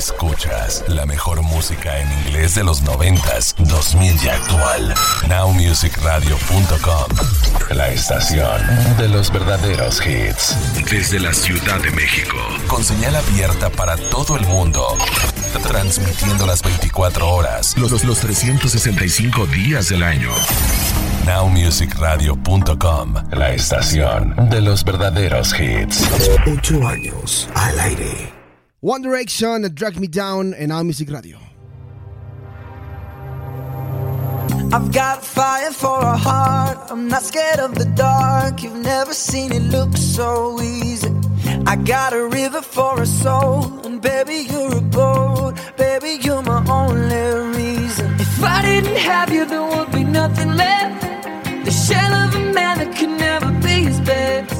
Escuchas la mejor música en inglés de los noventas, 2000 y actual. Nowmusicradio.com. La estación de los verdaderos hits. Desde la Ciudad de México. Con señal abierta para todo el mundo. Transmitiendo las 24 horas, los, los 365 días del año. Nowmusicradio.com. La estación de los verdaderos hits. Ocho años al aire. One Direction, Drag Me Down en Now Music Radio. I've got fire for a heart. I'm not scared of the dark. You've never seen it look so easy. I got a river for a soul. And baby, you're a boat. Baby, you're my only reason. If I didn't have you, there would be nothing left. The shell of a man that could never be his best.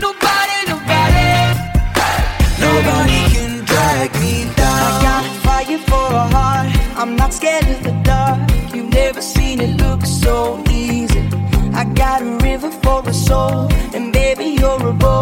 nobody, nobody. Nobody can drag me down. I got fire for a heart. I'm not scared of the dark. You've never seen it look so easy. I got a river for a soul, and baby you're a boat.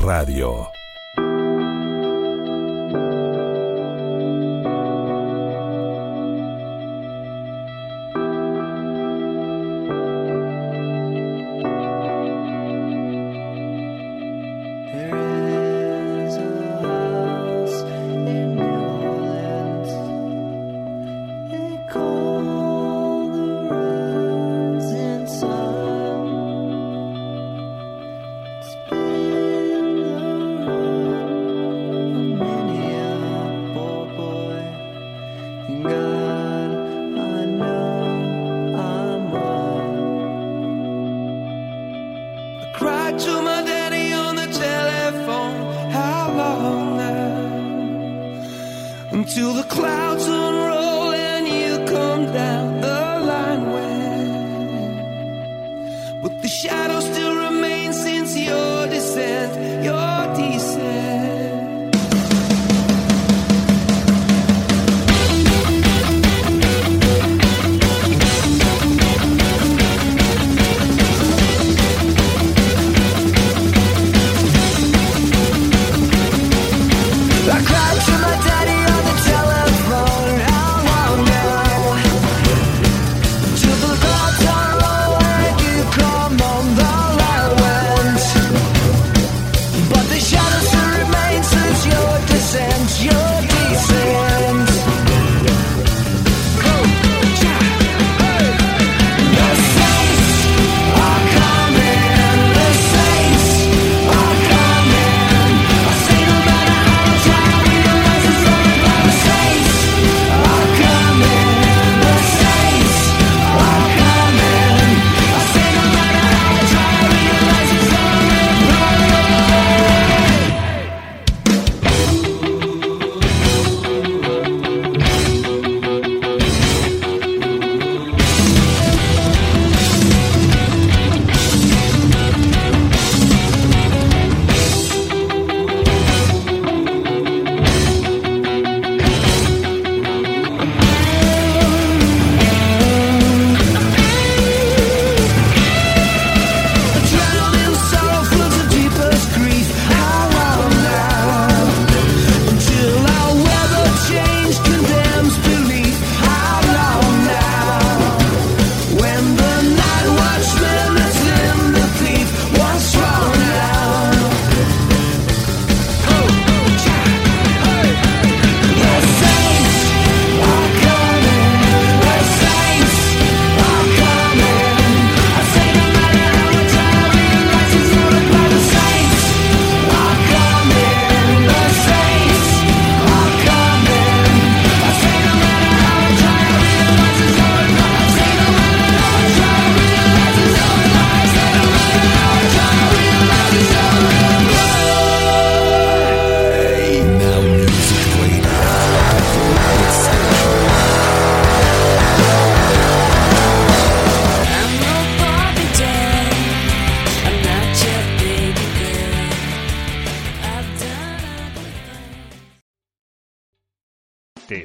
Radio. Until the clouds unroll